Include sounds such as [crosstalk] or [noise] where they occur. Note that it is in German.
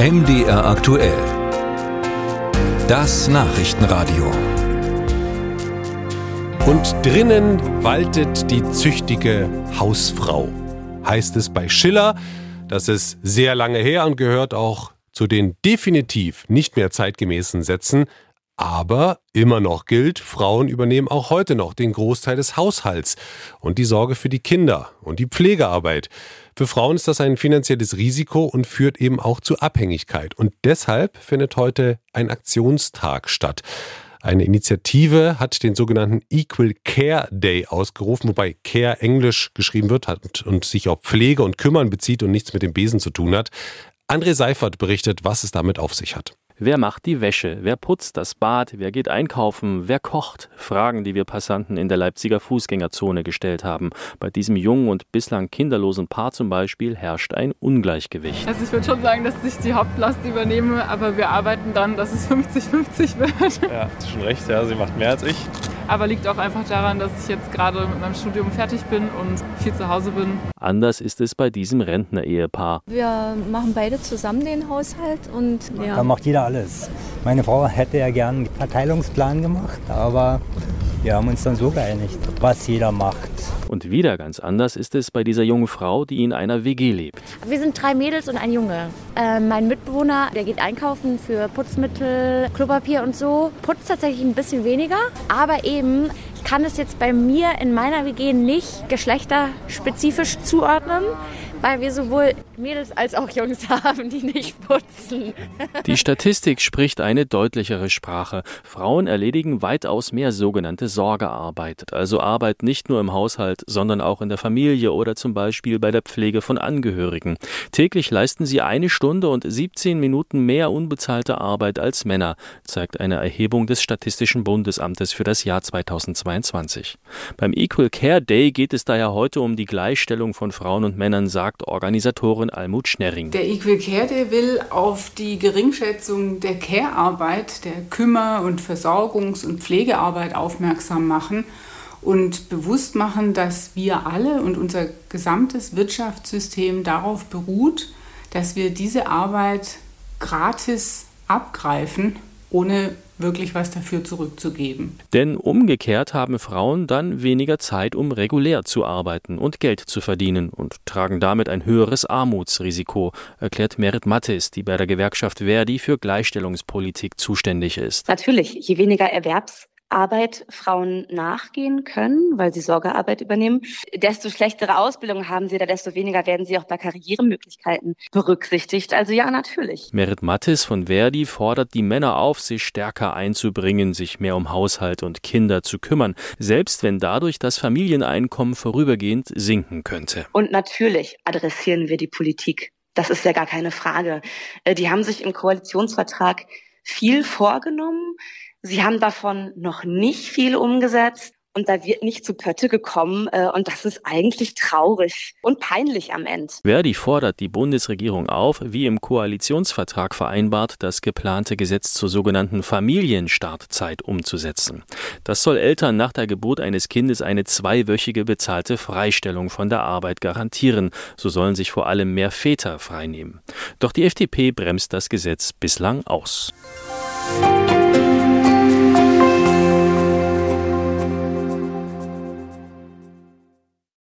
MDR aktuell. Das Nachrichtenradio. Und drinnen waltet die züchtige Hausfrau. Heißt es bei Schiller, das ist sehr lange her und gehört auch zu den definitiv nicht mehr zeitgemäßen Sätzen, aber immer noch gilt, Frauen übernehmen auch heute noch den Großteil des Haushalts und die Sorge für die Kinder und die Pflegearbeit. Für Frauen ist das ein finanzielles Risiko und führt eben auch zu Abhängigkeit. Und deshalb findet heute ein Aktionstag statt. Eine Initiative hat den sogenannten Equal Care Day ausgerufen, wobei Care englisch geschrieben wird und sich auf Pflege und Kümmern bezieht und nichts mit dem Besen zu tun hat. André Seifert berichtet, was es damit auf sich hat. Wer macht die Wäsche? Wer putzt das Bad? Wer geht einkaufen? Wer kocht? Fragen, die wir Passanten in der Leipziger Fußgängerzone gestellt haben. Bei diesem jungen und bislang kinderlosen Paar zum Beispiel herrscht ein Ungleichgewicht. Also ich würde schon sagen, dass ich die Hauptlast übernehme, aber wir arbeiten dann, dass es [laughs] 50-50 wird. Ja, hast schon recht, ja, sie macht mehr als ich. Aber liegt auch einfach daran, dass ich jetzt gerade mit meinem Studium fertig bin und viel zu Hause bin. Anders ist es bei diesem Rentner-Ehepaar. Wir machen beide zusammen den Haushalt und ja. Da macht jeder alles. Meine Frau hätte ja gern einen Verteilungsplan gemacht, aber wir haben uns dann so geeinigt, was jeder macht. Und wieder ganz anders ist es bei dieser jungen Frau, die in einer WG lebt. Wir sind drei Mädels und ein Junge. Äh, mein Mitbewohner, der geht einkaufen für Putzmittel, Klopapier und so. Putzt tatsächlich ein bisschen weniger, aber eben kann es jetzt bei mir in meiner WG nicht geschlechterspezifisch zuordnen, weil wir sowohl Mädels als auch Jungs [laughs] haben, die nicht putzen. Die Statistik spricht eine deutlichere Sprache. Frauen erledigen weitaus mehr sogenannte Sorgearbeit, also Arbeit nicht nur im Haushalt, sondern auch in der Familie oder zum Beispiel bei der Pflege von Angehörigen. Täglich leisten sie eine Stunde und 17 Minuten mehr unbezahlte Arbeit als Männer, zeigt eine Erhebung des Statistischen Bundesamtes für das Jahr 2022. Beim Equal Care Day geht es daher heute um die Gleichstellung von Frauen und Männern, sagt Organisatorin Almut Schnerring. Der Equal Care Day will auf die Geringschätzung der Care-Arbeit, der Kümmer- und Versorgungs- und Pflegearbeit aufmerksam machen und bewusst machen, dass wir alle und unser gesamtes Wirtschaftssystem darauf beruht, dass wir diese Arbeit gratis abgreifen, ohne wirklich was dafür zurückzugeben. Denn umgekehrt haben Frauen dann weniger Zeit, um regulär zu arbeiten und Geld zu verdienen und tragen damit ein höheres Armutsrisiko, erklärt Merit Mattes, die bei der Gewerkschaft Verdi für Gleichstellungspolitik zuständig ist. Natürlich, je weniger Erwerbs Arbeit Frauen nachgehen können, weil sie Sorgearbeit übernehmen, desto schlechtere Ausbildung haben sie, da desto weniger werden sie auch bei Karrieremöglichkeiten berücksichtigt. Also ja, natürlich. Merit Mattis von Verdi fordert die Männer auf, sich stärker einzubringen, sich mehr um Haushalt und Kinder zu kümmern, selbst wenn dadurch das Familieneinkommen vorübergehend sinken könnte. Und natürlich adressieren wir die Politik. Das ist ja gar keine Frage. Äh, die haben sich im Koalitionsvertrag viel vorgenommen. Sie haben davon noch nicht viel umgesetzt. Und da wird nicht zu Pötte gekommen. Äh, und das ist eigentlich traurig und peinlich am Ende. Verdi fordert die Bundesregierung auf, wie im Koalitionsvertrag vereinbart, das geplante Gesetz zur sogenannten Familienstartzeit umzusetzen. Das soll Eltern nach der Geburt eines Kindes eine zweiwöchige bezahlte Freistellung von der Arbeit garantieren. So sollen sich vor allem mehr Väter freinehmen. Doch die FDP bremst das Gesetz bislang aus. Musik